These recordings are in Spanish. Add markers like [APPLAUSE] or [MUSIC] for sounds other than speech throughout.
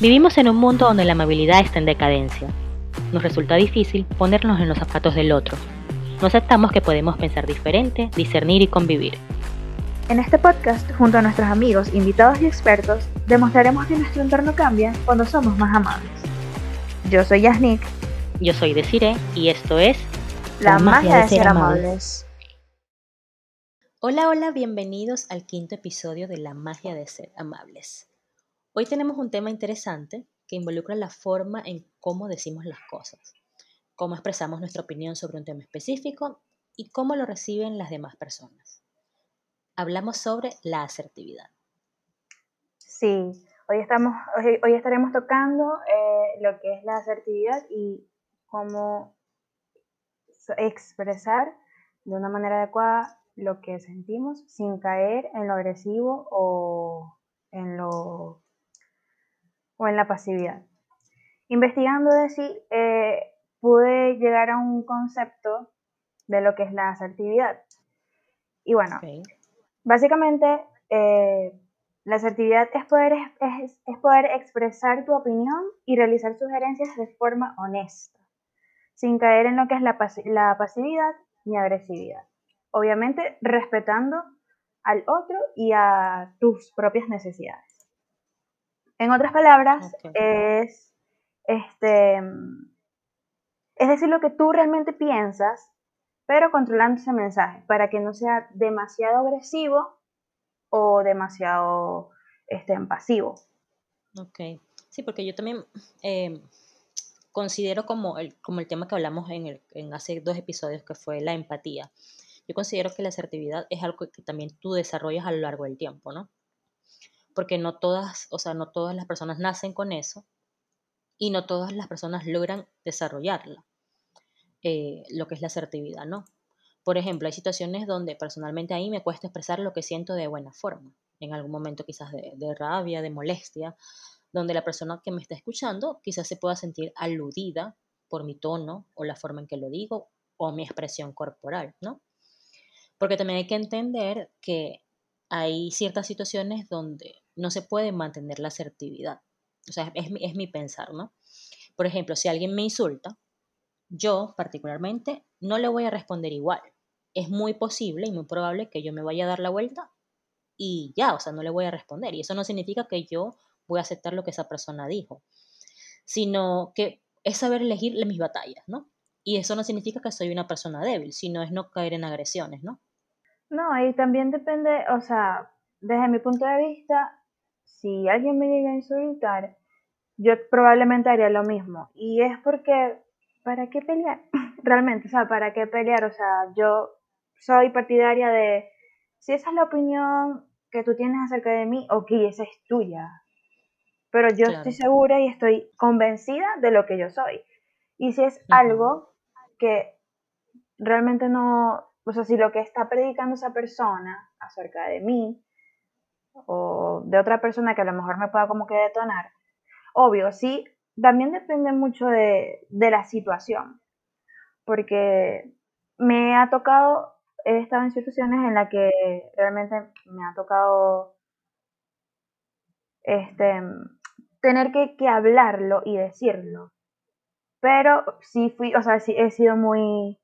Vivimos en un mundo donde la amabilidad está en decadencia. Nos resulta difícil ponernos en los zapatos del otro. No aceptamos que podemos pensar diferente, discernir y convivir. En este podcast, junto a nuestros amigos, invitados y expertos, demostraremos que nuestro entorno cambia cuando somos más amables. Yo soy Yasnik. Yo soy Desiree y esto es La, magia, de ser, amables. Hola, hola, bienvenidos al quinto episodio de La magia de ser amables. Hoy tenemos un tema interesante que involucra la forma en cómo decimos las cosas, cómo expresamos nuestra opinión sobre un tema específico y cómo lo reciben las demás personas. Hablamos sobre la asertividad. Sí, hoy, estamos, hoy, estaremos tocando eh, lo que es la asertividad y cómo expresar de una manera adecuada lo que sentimos sin caer en lo agresivo o en lo o en la pasividad. Investigando de sí, eh, pude llegar a un concepto de lo que es la asertividad. Y bueno, básicamente eh, la asertividad es poder, es, poder expresar tu opinión y realizar sugerencias de forma honesta, sin caer en lo que es la, la pasividad ni agresividad. Obviamente respetando al otro y a tus propias necesidades. En otras palabras, es, este, es decir lo que tú realmente piensas, pero controlando ese mensaje para que no sea demasiado agresivo o demasiado este, pasivo. Ok, sí, porque yo también em, considero como el, como el tema que hablamos en, el, en hace dos episodios, que fue la empatía. Yo considero que la asertividad es algo que también tú desarrollas a lo largo del tiempo, ¿no? Porque no todas, o sea, no todas las personas nacen con eso y no todas las personas logran desarrollarla, eh, lo que es la asertividad, ¿no? Por ejemplo, hay situaciones donde personalmente a mí me cuesta expresar lo que siento de buena forma, en algún momento quizás de, de rabia, de molestia, donde la persona que me está escuchando quizás se pueda sentir aludida por mi tono o la forma en que lo digo o mi expresión corporal, ¿no? Porque también hay que entender que hay ciertas situaciones donde no se puede mantener la asertividad. O sea, es, es mi pensar, ¿no? Por ejemplo, si alguien me insulta, yo particularmente no le voy a responder igual. Es muy posible y muy probable que yo me vaya a dar la vuelta y ya, o sea, no le voy a responder. Y eso no significa que yo voy a aceptar lo que esa persona dijo, sino que es saber elegir mis batallas, ¿no? Y eso no significa que soy una persona débil, sino es no caer en agresiones, ¿no? No, y también depende, o sea, desde mi punto de vista, si alguien me llega a insultar, yo probablemente haría lo mismo. Y es porque, ¿para qué pelear? [LAUGHS] Realmente, o sea, ¿para qué pelear? O sea, yo soy partidaria de, si esa es la opinión que tú tienes acerca de mí, ok, esa es tuya. Pero yo estoy segura y estoy convencida de lo que yo soy. Y si es algo que realmente no, o sea, si lo que está predicando esa persona acerca de mí o de otra persona que a lo mejor me pueda como que detonar. Obvio, sí, también depende mucho de, la situación, porque me ha tocado, he estado en situaciones en las que realmente me ha tocado este, tener que, que hablarlo y decirlo. Pero sí fui, o sea, sí he sido muy,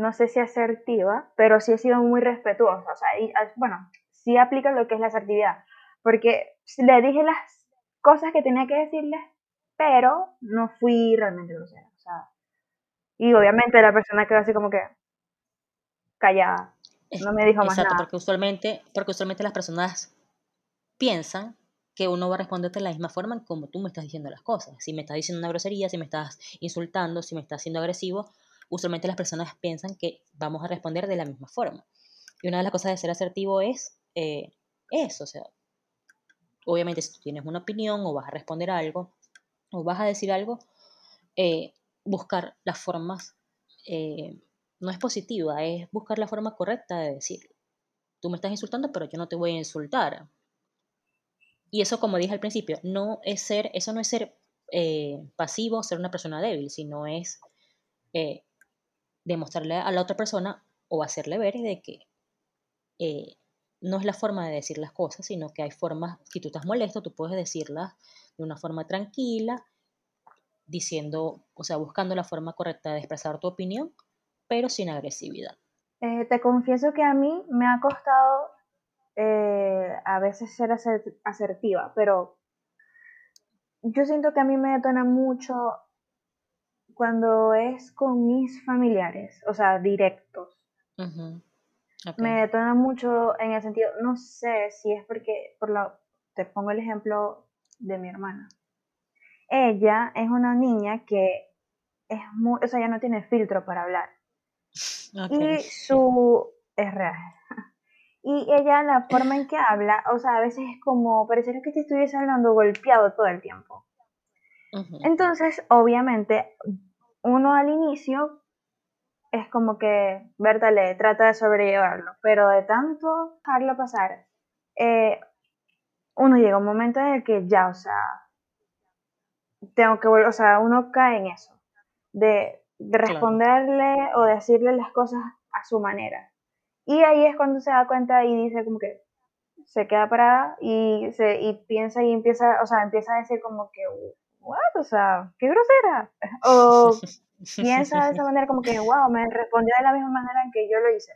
no sé si asertiva, pero sí he sido muy respetuosa. O sea, y, bueno, sí aplica lo que es la asertividad, porque le dije las cosas que tenía que decirle, pero no fui realmente grosera. O sea, y obviamente la persona quedó así como que callada, no me dijo más Exacto, nada. Porque usualmente, porque usualmente las personas piensan que uno va a responderte de la misma forma como tú me estás diciendo las cosas. Si me estás diciendo una grosería, si me estás insultando, si me estás siendo agresivo, usualmente las personas piensan que vamos a responder de la misma forma. Y una de las cosas de ser asertivo es eh, eso, o sea, obviamente si tú tienes una opinión o vas a responder algo o vas a decir algo, eh, buscar las formas, eh, no es positiva, es buscar la forma correcta de decirlo. Tú me estás insultando, pero yo no te voy a insultar. Y eso, como dije al principio, no es ser, eso no es ser pasivo, ser una persona débil, sino es demostrarle a la otra persona o hacerle ver de que no es la forma de decir las cosas, sino que hay formas, si tú estás molesto, tú puedes decirlas de una forma tranquila, diciendo, o sea, buscando la forma correcta de expresar tu opinión, pero sin agresividad. Eh, te confieso que a mí me ha costado eh, a veces ser asertiva, pero yo siento que a mí me detona mucho cuando es con mis familiares, o sea, directos. Me detona mucho en el sentido, no sé si es porque, por lo, te pongo el ejemplo de mi hermana. Ella es una niña que es muy, o sea, ya no tiene filtro para hablar. [LAUGHS] Y su, es real. [LAUGHS] Y ella, la forma en que habla, o sea, a veces es como, pareciera que te estuviese hablando golpeado todo el tiempo. Entonces, obviamente, uno al inicio es como que Berta le trata de sobrellevarlo, pero de tanto dejarlo pasar, eh, uno llega a un momento en el que ya, o sea, tengo que volver, o sea, uno cae en eso, de, responderle o decirle las cosas a su manera. Y ahí es cuando se da cuenta y dice como que se queda parada y, se, y piensa y empieza, o sea, empieza a decir como que, what, o sea, qué grosera. [LAUGHS] O piensa de esa [LAUGHS] manera como que, wow, me respondió de la misma manera en que yo lo hice.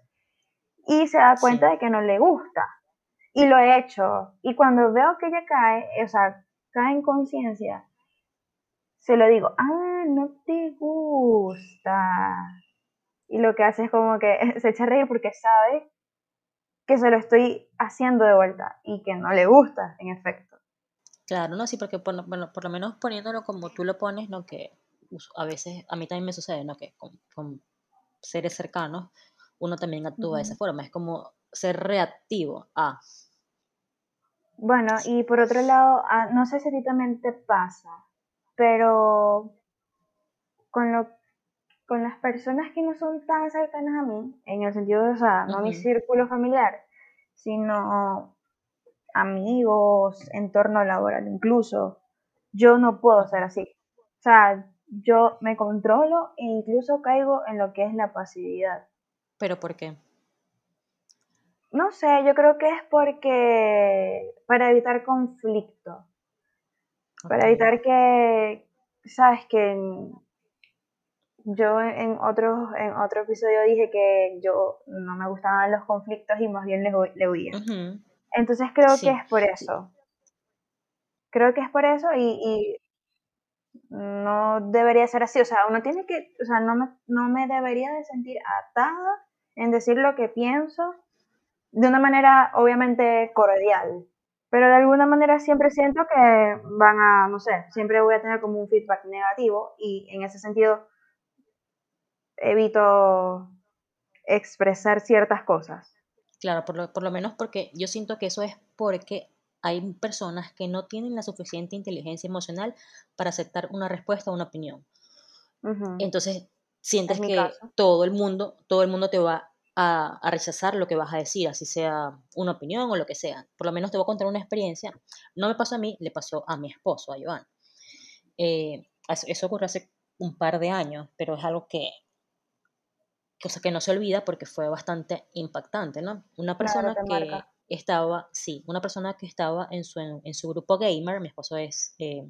Y se da cuenta de que no le gusta. Y lo he hecho. Y cuando veo que ella cae, o sea, cae en conciencia, se lo digo, ah, no te gusta. Y lo que hace es como que [LAUGHS] se echa a reír porque sabe que se lo estoy haciendo de vuelta y que no le gusta, en efecto. Claro, no, sí, porque por, bueno, por lo menos poniéndolo como tú lo pones, ¿no? Que a veces, a mí también me sucede, ¿no? Que con, seres cercanos, uno también actúa de esa forma, es como ser reactivo a... Bueno, y por otro lado, ah, no sé si a ti también te pasa, pero con, lo, con las personas que no son tan cercanas a mí, en el sentido de, o sea, no mi círculo familiar, sino amigos, entorno laboral incluso, yo no puedo ser así. O sea, yo me controlo e incluso caigo en lo que es la pasividad. ¿Pero por qué? No sé, yo creo que es porque para evitar conflicto. Para evitar que, sabes que yo en otro, en otro episodio dije que yo no me gustaban los conflictos y más bien le, huía. Entonces creo que es por eso. Creo que es por eso y, no debería ser así. O sea, uno tiene que, o sea, no me, no me debería de sentir atada en decir lo que pienso de una manera obviamente cordial. Pero de alguna manera siempre siento que van a, no sé, siempre voy a tener como un feedback negativo y en ese sentido evito expresar ciertas cosas. Claro, por lo, por lo menos porque yo siento que eso es porque hay personas que no tienen la suficiente inteligencia emocional para aceptar una respuesta o una opinión. Entonces, sientes que todo el mundo, todo el mundo te va a, rechazar lo que vas a decir, así sea una opinión o lo que sea. Por lo menos te voy a contar una experiencia. No me pasó a mí, le pasó a mi esposo, a Joan. Eh, eso, ocurrió hace un par de años, pero es algo que, cosa que no se olvida porque fue bastante impactante, ¿no? Una persona que estaba, sí, una persona que estaba en su, en, su grupo gamer, mi esposo es, eh,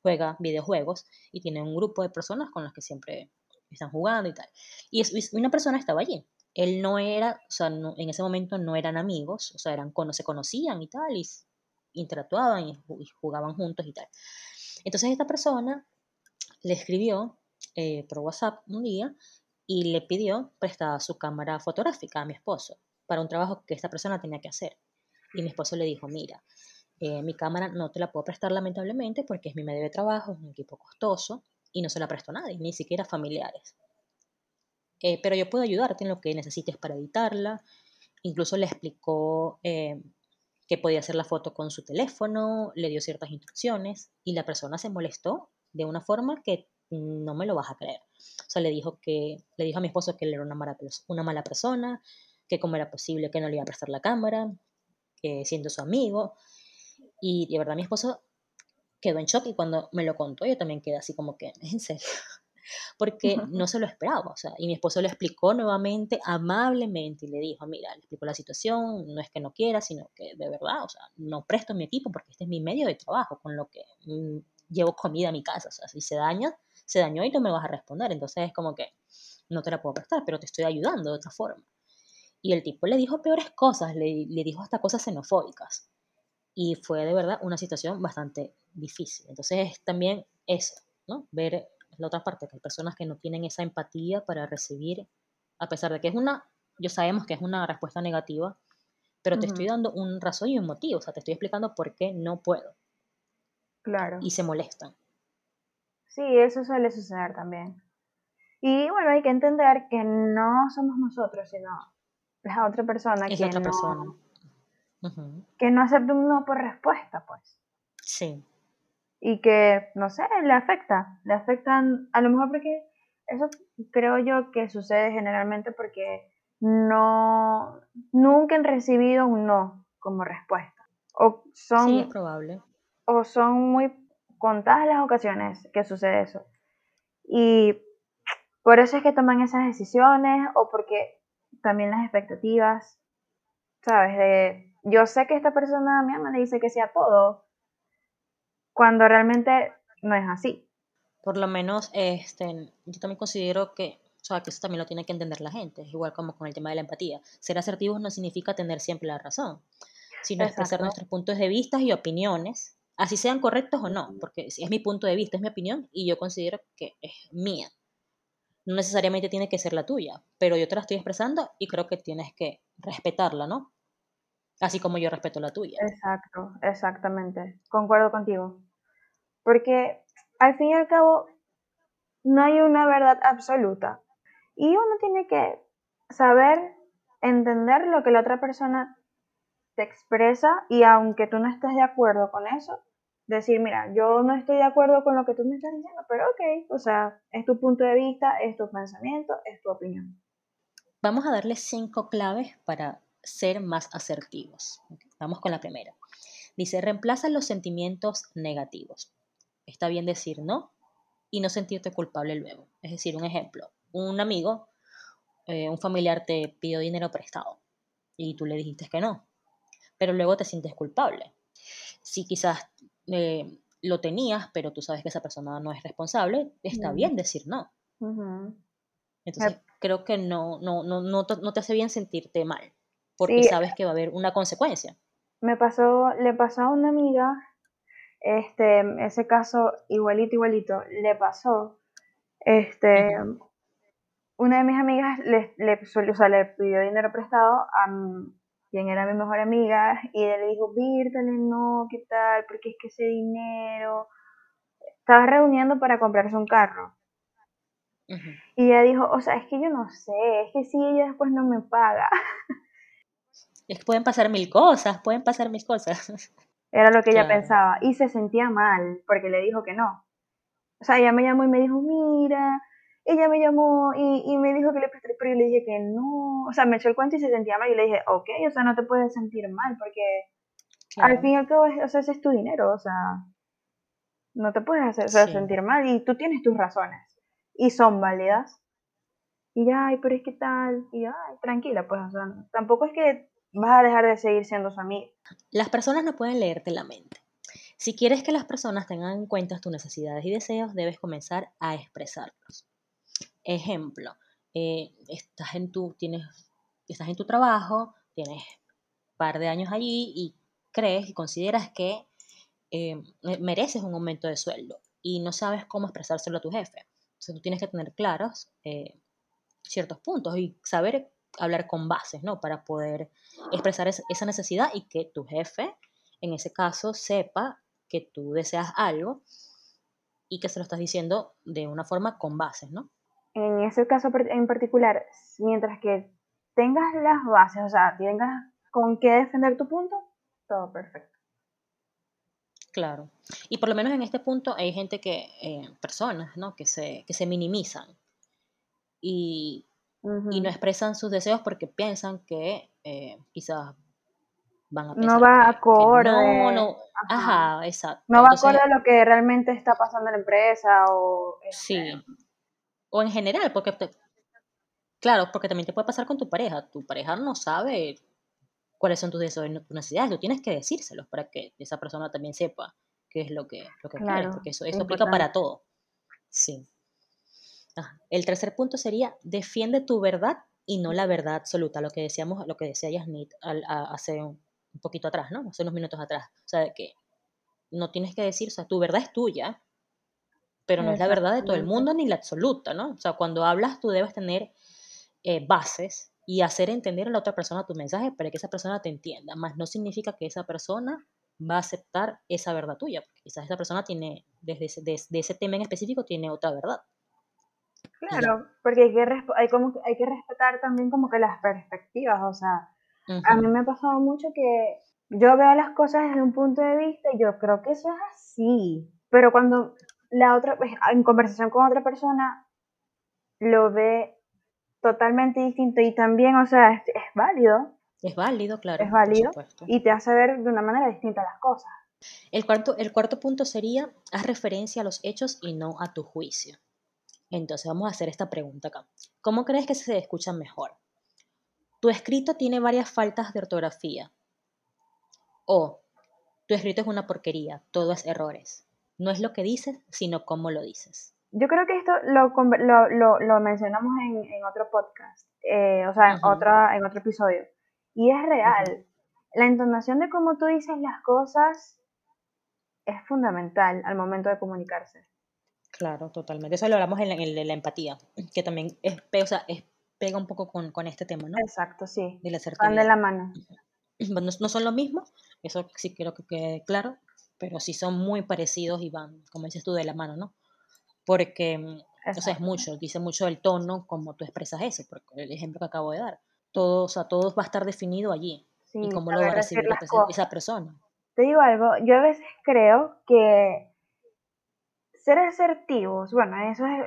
juega videojuegos y tiene un grupo de personas con las que siempre están jugando y tal. Y, una persona estaba allí. Él no era, o sea, en ese momento no eran amigos, o sea, eran, se conocían y tal, y interactuaban y, jugaban juntos y tal. Entonces esta persona le escribió eh, por WhatsApp un día y le pidió prestada su cámara fotográfica a mi esposo para un trabajo que esta persona tenía que hacer. Y mi esposo le dijo, mira, eh, mi cámara no te la puedo prestar lamentablemente porque es mi medio de trabajo, es un equipo costoso y no se la presto a nadie, ni siquiera familiares. Eh, pero yo puedo ayudarte en lo que necesites para editarla. Incluso le explicó eh, que podía hacer la foto con su teléfono, le dio ciertas instrucciones y la persona se molestó de una forma que no me lo vas a creer. O sea, le dijo que le dijo a mi esposo que él era una mala, una mala persona, que cómo era posible que no le iba a prestar la cámara, que siendo su amigo. Y de verdad mi esposo quedó en shock y cuando me lo contó yo también quedé así como que, ¿en serio? [LAUGHS] porque no se lo esperaba, o sea, y mi esposo lo explicó nuevamente amablemente y le dijo, mira, le explicó la situación, no es que no quiera, sino que de verdad, o sea, no presto mi equipo porque este es mi medio de trabajo, con lo que mm, llevo comida a mi casa, o sea, si se daña, se dañó y no me vas a responder, entonces es como que no te la puedo prestar, pero te estoy ayudando de otra forma. Y el tipo le dijo peores cosas, le, le dijo hasta cosas xenofóbicas. Y fue de verdad una situación bastante difícil. Entonces es también eso, ¿no? Ver la otra parte, que hay personas que no tienen esa empatía para recibir, a pesar de que es una, yo sabemos que es una respuesta negativa, pero te estoy dando un razón y un motivo, o sea, te estoy explicando por qué no puedo. Claro. Y se molestan. Sí, eso suele suceder también. Y bueno, hay que entender que no somos nosotros, sino la otra persona es que otra no, persona. que no acepta un no por respuesta, pues. Sí y que, no sé, le afecta, le afectan, a lo mejor porque eso creo yo que sucede generalmente porque no, nunca han recibido un no como respuesta. O son, sí, es probable. O son muy contadas las ocasiones que sucede eso. Y por eso es que toman esas decisiones o porque también las expectativas, ¿sabes? De, yo sé que esta persona mi ama le dice que sea todo, cuando realmente no es así. Por lo menos, este, yo también considero que, o sea, que eso también lo tiene que entender la gente, es igual como con el tema de la empatía. Ser asertivos no significa tener siempre la razón, sino expresar nuestros puntos de vista y opiniones, así sean correctos o no, porque es mi punto de vista, es mi opinión y yo considero que es mía. No necesariamente tiene que ser la tuya, pero yo te la estoy expresando y creo que tienes que respetarla, ¿no? Así como yo respeto la tuya. Exacto, exactamente. Concuerdo contigo. Porque al fin y al cabo no hay una verdad absoluta. Y uno tiene que saber entender lo que la otra persona te expresa y aunque tú no estés de acuerdo con eso, decir, mira, yo no estoy de acuerdo con lo que tú me estás diciendo, pero ok, o sea, es tu punto de vista, es tu pensamiento, es tu opinión. Vamos a darle cinco claves para ser más asertivos. Vamos con la primera. Dice, reemplaza los sentimientos negativos. Está bien decir no y no sentirte culpable luego. Es decir, un ejemplo, un amigo, eh, un familiar te pidió dinero prestado y tú le dijiste que no, pero luego te sientes culpable. Si quizás eh, lo tenías, pero tú sabes que esa persona no es responsable, está bien decir no. Entonces, creo que no, no, no, no, te hace bien sentirte mal porque sabes que va a haber una consecuencia. Me pasó, le pasó a una amiga, este, ese caso igualito, igualito, le pasó, este, una de mis amigas le, le, o sea, le pidió dinero prestado a quien era mi mejor amiga y ella le dijo, Vírtale, no, ¿qué tal? Porque es que ese dinero estaba reuniendo para comprarse un carro. Y ella dijo, o sea, es que yo no sé, es que si ella después no me paga. [LAUGHS] Es que pueden pasar mil cosas, pueden pasar mil cosas. [LAUGHS] Era lo que ella pensaba. Y se sentía mal porque le dijo que no. O sea, ella me llamó y me dijo, mira, ella me llamó y, me dijo que le presté, pero yo le dije que no. O sea, me echó el cuento y se sentía mal. Y le dije, ok, o sea, no te puedes sentir mal porque al fin y al cabo, o sea, ese es tu dinero. O sea, no te puedes hacer, sentir mal y tú tienes tus razones y son válidas. Y ya, ay, pero es que tal, y ay, tranquila, pues, o sea, tampoco es que vas a dejar de seguir siendo su amigo. Las personas no pueden leerte la mente. Si quieres que las personas tengan en cuenta tus necesidades y deseos, debes comenzar a expresarlos. Ejemplo, eh, estás, en tu, tienes, estás en tu trabajo, tienes un par de años allí y crees y consideras que eh, mereces un aumento de sueldo y no sabes cómo expresárselo a tu jefe. Entonces tú tienes que tener claros eh, ciertos puntos y saber hablar con bases, ¿no? Para poder expresar esa necesidad y que tu jefe, en ese caso, sepa que tú deseas algo y que se lo estás diciendo de una forma con bases, ¿no? En ese caso en particular, mientras que tengas las bases, o sea, tengas con qué defender tu punto, todo perfecto. Claro. Y por lo menos en este punto hay gente que, eh, personas, ¿no? Que se, que se minimizan. Y y no expresan sus deseos porque piensan que eh, quizás van a pensar no va acorde no no ajá. exacto no va acorde a lo que realmente está pasando en la empresa o sí este O en general, porque, claro, porque también te puede pasar con tu pareja. Tu pareja no sabe cuáles son tus deseos y tus necesidades. Tú tienes que decírselos para que esa persona también sepa qué es lo que, lo que quiere, porque eso, eso aplica para todo. Sí. El tercer punto sería, defiende tu verdad y no la verdad absoluta, lo que decíamos, lo que decía Yasmit hace un, poquito atrás, ¿no? Hace unos minutos atrás. O sea, que no tienes que decir, o sea, tu verdad es tuya, pero no es la verdad de todo el mundo ni la absoluta, ¿no? O sea, cuando hablas tú debes tener eh, bases y hacer entender a la otra persona tu mensaje para que esa persona te entienda, más no significa que esa persona va a aceptar esa verdad tuya, porque quizás esa persona tiene, desde ese, desde ese tema en específico, tiene otra verdad. Claro, porque hay que, hay, como, hay que respetar también como que las perspectivas, o sea, a mí me ha pasado mucho que yo veo las cosas desde un punto de vista y yo creo que eso es así, pero cuando la otra, pues, en conversación con otra persona, lo ve totalmente distinto y también, o sea, es, válido. Es válido, claro. Es válido y te hace ver de una manera distinta las cosas. El cuarto, el cuarto punto sería, haz referencia a los hechos y no a tu juicio. Entonces vamos a hacer esta pregunta acá. ¿Cómo crees que se escucha mejor? Tu escrito tiene varias faltas de ortografía. O tu escrito es una porquería, todo es errores. No es lo que dices, sino cómo lo dices. Yo creo que esto lo, lo, lo, mencionamos en, en, otro podcast, eh, o sea, en, otra, en otro episodio. Y es real. La entonación de cómo tú dices las cosas es fundamental al momento de comunicarse. Claro, totalmente. Eso lo hablamos en la, en la empatía, que también es, o sea, es, pega un poco con, con, este tema, ¿no? Exacto, sí. De la Van de la mano. No, no, son lo mismo, eso sí creo que quede claro, pero sí son muy parecidos y van, como dices tú, de la mano, ¿no? Porque, o sea, es mucho, dice mucho el tono como tú expresas eso, porque el ejemplo que acabo de dar. Todo, o sea, todo va a estar definido allí. y cómo lo va a recibir esa persona. Te digo algo, yo a veces creo que ser asertivos, bueno, eso es,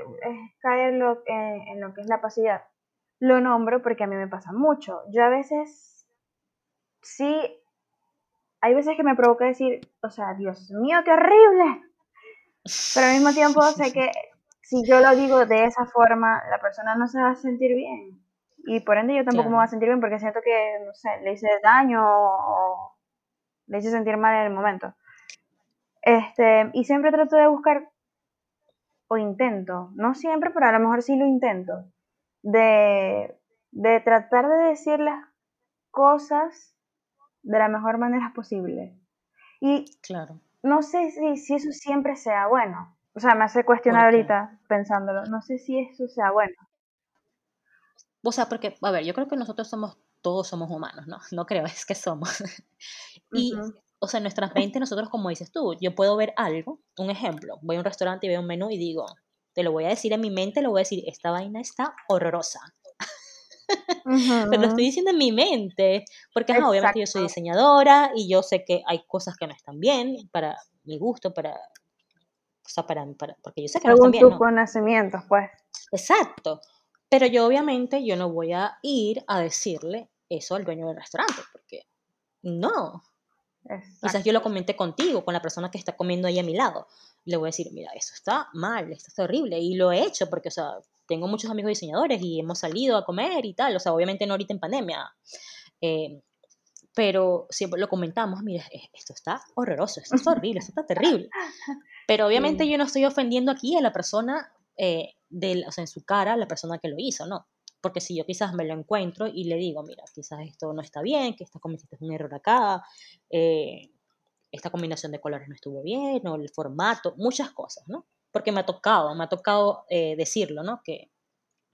caer lo, en lo que es la pasividad. Lo nombro porque a mí me pasa mucho. Yo a veces, sí, hay veces que me provoca decir, o sea, Dios mío, qué horrible. Pero al mismo tiempo sé que si yo lo digo de esa forma, la persona no se va a sentir bien. Y por ende yo tampoco me voy a sentir bien porque siento que, no sé, le hice daño o le hice sentir mal en el momento. Este, y siempre trato de buscar o intento, no siempre, pero a lo mejor sí lo intento, de, de tratar de decir las cosas de la mejor manera posible. Y claro. no sé si, si eso siempre sea bueno. O sea, me hace cuestionar ahorita pensándolo. No sé si eso sea bueno. O sea, porque, a ver, yo creo que nosotros somos, todos somos humanos, ¿no? No creo, es que somos. [LAUGHS] y o sea, en nuestras mentes nosotros, como dices tú, yo puedo ver algo, un ejemplo, voy a un restaurante y veo un menú y digo, te lo voy a decir en mi mente, lo voy a decir, esta vaina está horrorosa. [LAUGHS] Pero lo estoy diciendo en mi mente, porque obviamente yo soy diseñadora y yo sé que hay cosas que no están bien para mi gusto, para, o sea, para, para porque yo sé que no están bien. tus conocimientos, pues. Exacto. Pero yo obviamente yo no voy a ir a decirle eso al dueño del restaurante, porque no, Quizás yo lo comenté contigo, con la persona que está comiendo ahí a mi lado. Le voy a decir, mira, eso está mal, esto está horrible. Y lo he hecho porque, o sea, tengo muchos amigos diseñadores y hemos salido a comer y tal. O sea, obviamente no ahorita en pandemia. Eh, pero siempre lo comentamos, mira, esto está horroroso, esto está horrible, esto está terrible. Pero obviamente yo no estoy ofendiendo aquí a la persona, eh, o sea, en su cara, a la persona que lo hizo, ¿no? Porque si yo quizás me lo encuentro y le digo, mira, quizás esto no está bien, que esta combinación es un error acá, eh, esta combinación de colores no estuvo bien, o el formato, muchas cosas, ¿no? Porque me ha tocado, me ha tocado eh, decirlo, ¿no? Que,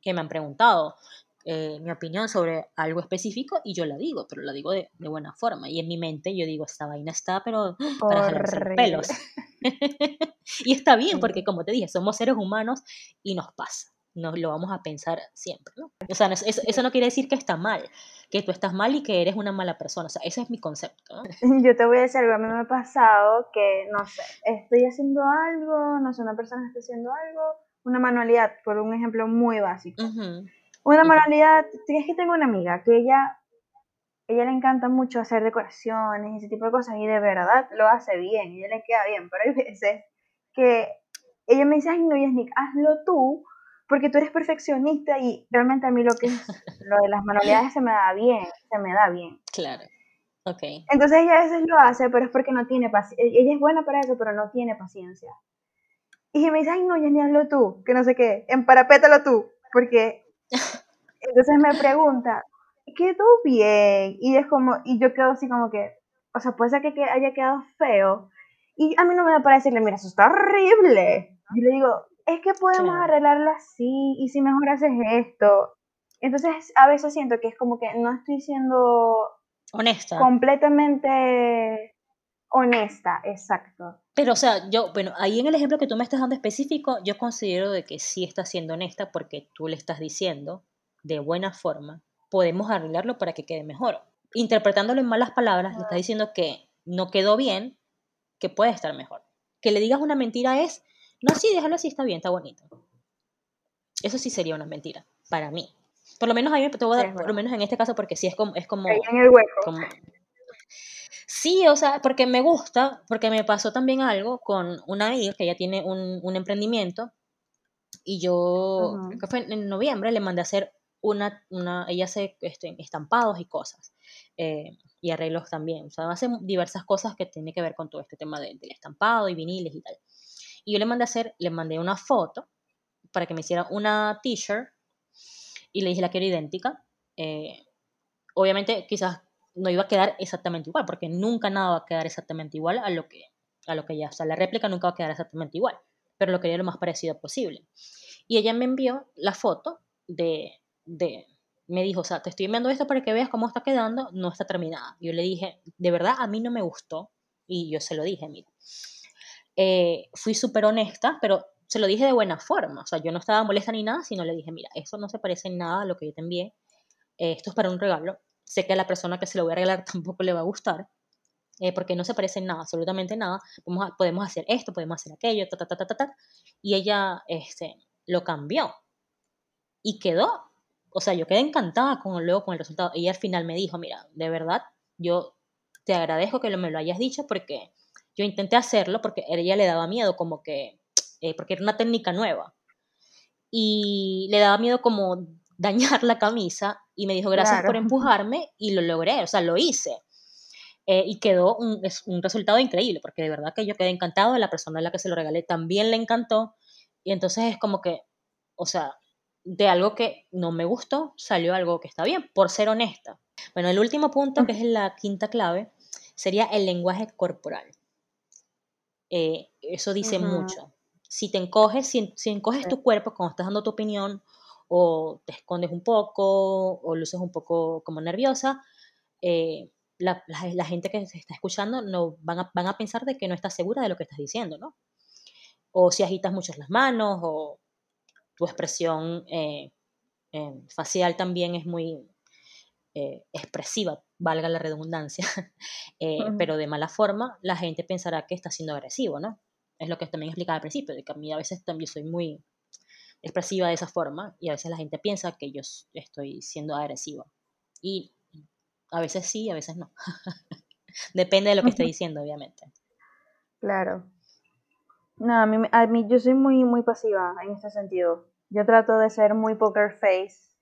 que, me han preguntado eh, mi opinión sobre algo específico y yo la digo, pero la digo de, de, buena forma. Y en mi mente yo digo, esta vaina está, pero para jalarse los pelos. [LAUGHS] y está bien, porque como te dije, somos seres humanos y nos pasa nos lo vamos a pensar siempre, ¿no? O sea, eso, eso, no quiere decir que está mal, que tú estás mal y que eres una mala persona, o sea, ese es mi concepto. ¿no? [LAUGHS] Yo te voy a decir algo, a mí me ha pasado que, no sé, estoy haciendo algo, no sé, una persona está haciendo algo, una manualidad, por un ejemplo muy básico. Una manualidad, es que tengo una amiga que ella, ella le encanta mucho hacer decoraciones y ese tipo de cosas y de verdad lo hace bien, y ella le queda bien, pero hay veces que ella me dice, ay no, Yasnik, hazlo tú, porque tú eres perfeccionista y realmente a mí lo que es [LAUGHS] lo de las manualidades se me da bien, se me da bien. Claro. Ok. Entonces ella a veces lo hace, pero es porque no tiene paciencia. Ella es buena para eso, pero no tiene paciencia. Y me dice, ay, no, Jenny, hazlo tú, que no sé qué, emparapétalo tú, porque [LAUGHS] entonces me pregunta, quedó bien, y es como, y yo quedo así como que, o sea, puede ser que haya quedado feo, y a mí no me da para decirle, mira, eso está horrible. Yo le digo, es que podemos arreglarlo así, y si mejor haces esto. Entonces, a veces siento que es como que no estoy siendo honesta. Completamente honesta, exacto. Pero, o sea, yo, bueno, ahí en el ejemplo que tú me estás dando específico, yo considero de que sí estás siendo honesta porque tú le estás diciendo de buena forma, podemos arreglarlo para que quede mejor. Interpretándolo en malas palabras, le estás diciendo que no quedó bien, que puede estar mejor. Que le digas una mentira es, no, sí, déjalo así, está bien, está bonito. Eso sí sería una mentira, para mí. Por lo menos a mí te voy a dar, por lo menos en este caso, porque sí es como... Es como, en el hueco. Sí, o sea, porque me gusta, porque me pasó también algo con una amiga que ella tiene un, un emprendimiento y yo, creo que fue en noviembre, le mandé a hacer una, una ella hace este, estampados y cosas eh, y arreglos también, o sea, hace diversas cosas que tiene que ver con todo este tema del estampado y viniles y tal. Y yo le mandé a hacer, le mandé una foto para que me hiciera una t-shirt y le dije la quiero idéntica. Eh, obviamente quizás no iba a quedar exactamente igual, porque nunca nada va a quedar exactamente igual a lo que, a lo que ya, o sea, la réplica nunca va a quedar exactamente igual, pero lo quería lo más parecido posible. Y ella me envió la foto de, de, me dijo, o sea, te estoy enviando esto para que veas cómo está quedando, no está terminada. Yo le dije, de verdad, a mí no me gustó, y yo se lo dije, mira. Eh, fui súper honesta, pero se lo dije de buena forma, o sea, yo no estaba molesta ni nada, sino le dije, mira, eso no se parece en nada a lo que yo te envié, esto es para un regalo, sé que a la persona que se lo voy a regalar [LAUGHS] tampoco le va a gustar, eh, porque no se parece en nada, absolutamente nada. podemos hacer esto, podemos hacer aquello, ta, ta, ta, ta, ta, Y ella este, lo cambió y quedó. O sea, yo quedé encantada con, luego con el resultado. Ella al final me dijo, mira, de verdad, yo te agradezco que me lo hayas dicho porque yo intenté hacerlo porque a ella le daba miedo como que, eh, porque era una técnica nueva. Y le daba miedo como [LAUGHS] dañar la camisa y me dijo gracias por empujarme y lo logré, o sea, lo hice. Eh, y quedó un, un, resultado increíble, porque de verdad que yo quedé encantado, la persona a la que se lo regalé también le encantó, y entonces es como que, o sea, de algo que no me gustó, salió algo que está bien, por ser honesta. Bueno, el último punto, que es la quinta clave, sería el lenguaje corporal. Eh, eso dice mucho. Si te encoges, si, si encoges tu cuerpo cuando estás dando tu opinión, o te escondes un poco o luces un poco como nerviosa, eh, la, gente que se está escuchando no, van, a, van a pensar de que no estás segura de lo que estás diciendo, ¿no? O si agitas mucho las manos o tu expresión eh, eh, facial también es muy expresiva, valga la redundancia, [LAUGHS] pero de mala forma, la gente pensará que está siendo agresivo, ¿no? Es lo que también explicaba al principio, de que a mí a veces también soy muy expresiva de esa forma y a veces la gente piensa que yo estoy siendo agresiva. Y a veces sí, a veces no. [LAUGHS] Depende de lo que esté diciendo, obviamente. Claro. No, a mí, a mí yo soy muy, muy pasiva en este sentido. Yo trato de ser muy poker face,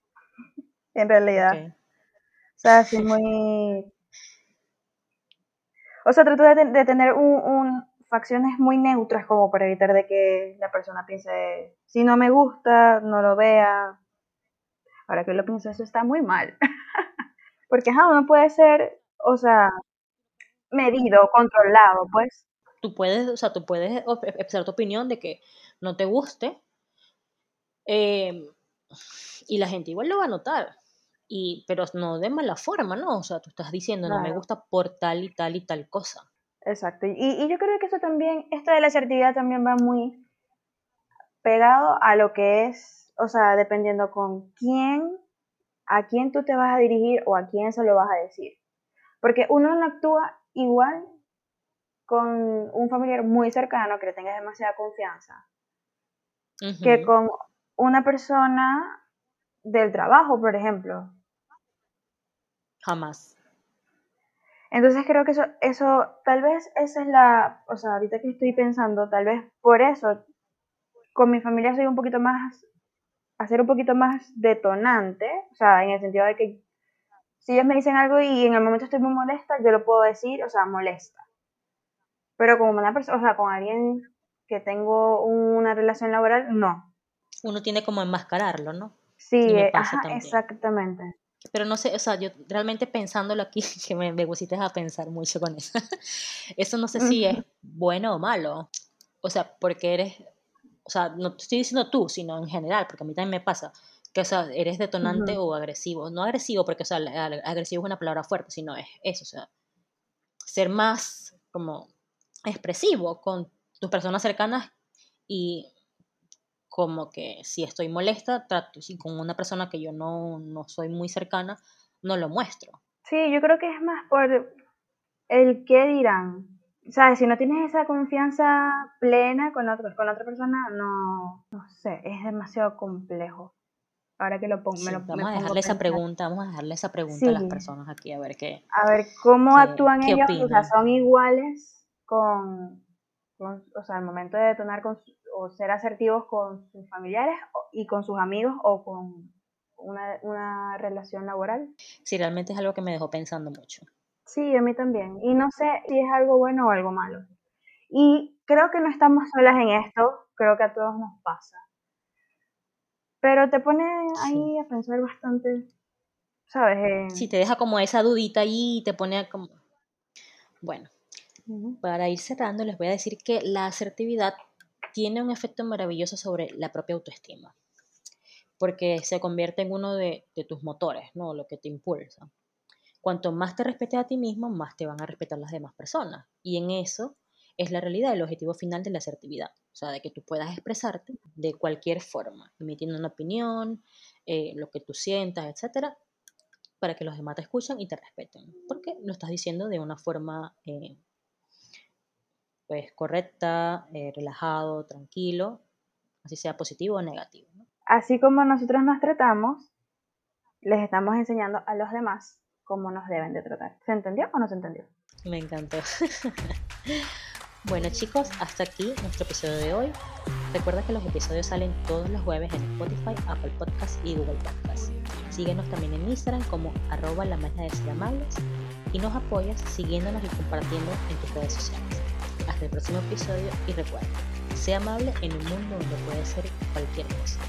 en realidad. Sea, soy muy... O sea, trato de, tener un, facciones muy neutras como para evitar de que la persona piense, si no me gusta, no lo vea. Ahora que lo pienso, eso está muy mal. [LAUGHS] Porque ajá, uno puede ser, o sea, medido, controlado, pues. Tú puedes, o sea, tú puedes expresar tu opinión de que no te guste em, y la gente igual lo va a notar. Y, pero no de mala forma, ¿no? O sea, tú estás diciendo, no me gusta por tal y tal y tal cosa. Exacto. Y, y, yo creo que eso también, esto de la asertividad también va muy pegado a lo que es, o sea, dependiendo con quién, a quién tú te vas a dirigir o a quién se lo vas a decir. Porque uno no actúa igual con un familiar muy cercano que le tengas demasiada confianza que con una persona del trabajo, por ejemplo. Jamás. Entonces creo que eso, eso, tal vez esa es la, o sea, ahorita que estoy pensando, tal vez por eso, con mi familia soy un poquito más hacer un poquito más detonante, o sea, en el sentido de que si ellos me dicen algo y en el momento estoy muy molesta, yo lo puedo decir, o sea, molesta. Pero como una persona, o sea, con alguien que tengo una relación laboral, no. Uno tiene como enmascararlo, ¿no? Sí, eh, exactamente. Pero no sé, o sea, yo realmente pensándolo aquí, [LAUGHS] que me, me pusiste a pensar mucho con eso. [LAUGHS] eso no sé si es bueno o malo. O sea, porque eres, o sea, no te estoy diciendo tú, sino en general, porque a mí también me pasa que, o sea, eres detonante o agresivo. No agresivo, porque, o sea, agresivo es una palabra fuerte, sino es eso, o sea, ser más como expresivo con tus personas cercanas y como que si estoy molesta, trato, si con una persona que yo no, no soy muy cercana, no lo muestro. Sí, yo creo que es más por el qué dirán. ¿Sabes? Si no tienes esa confianza plena con, otro, con otra persona, no, no sé, es demasiado complejo. Ahora que lo pongo, me lo Vamos a dejarle esa pregunta, vamos a dejarle esa pregunta a las personas aquí, a ver qué. A ver cómo actúan ellos, o sea, son iguales con, o sea, al momento de detonar con, o ser asertivos con sus familiares y con sus amigos o con una, una relación laboral. Sí, realmente es algo que me dejó pensando mucho. Sí, a mí también. Y no sé si es algo bueno o algo malo. Y creo que no estamos solas en esto, creo que a todos nos pasa. Pero te pone ahí a pensar bastante, ¿sabes? Sí, te deja como esa dudita ahí y te pone como... Bueno, para ir cerrando les voy a decir que la asertividad tiene un efecto maravilloso sobre la propia autoestima, porque se convierte en uno de, tus motores, ¿no? Lo que te impulsa. Cuanto más te respetes a ti mismo, más te van a respetar las demás personas. Y en eso es la realidad, el objetivo final de la asertividad. O sea, de que tú puedas expresarte de cualquier forma, emitiendo una opinión, eh, lo que tú sientas, etcétera, para que los demás te escuchen y te respeten. Porque lo estás diciendo de una forma eh, pues correcta, eh, relajado, tranquilo, así sea positivo o negativo. Así como nosotros nos tratamos, les estamos enseñando a los demás cómo nos deben de tratar. ¿Se entendió o no se entendió? Me encantó. [LAUGHS] bueno chicos, hasta aquí nuestro episodio de hoy. Recuerda que los episodios salen todos los jueves en Spotify, Apple Podcasts y Google Podcasts. Síguenos también en Instagram como arroba la magia de ser amables y nos apoyas siguiéndonos y compartiendo en tus redes sociales. Hasta el próximo episodio y recuerda, sea amable en un mundo donde puede ser cualquier cosa.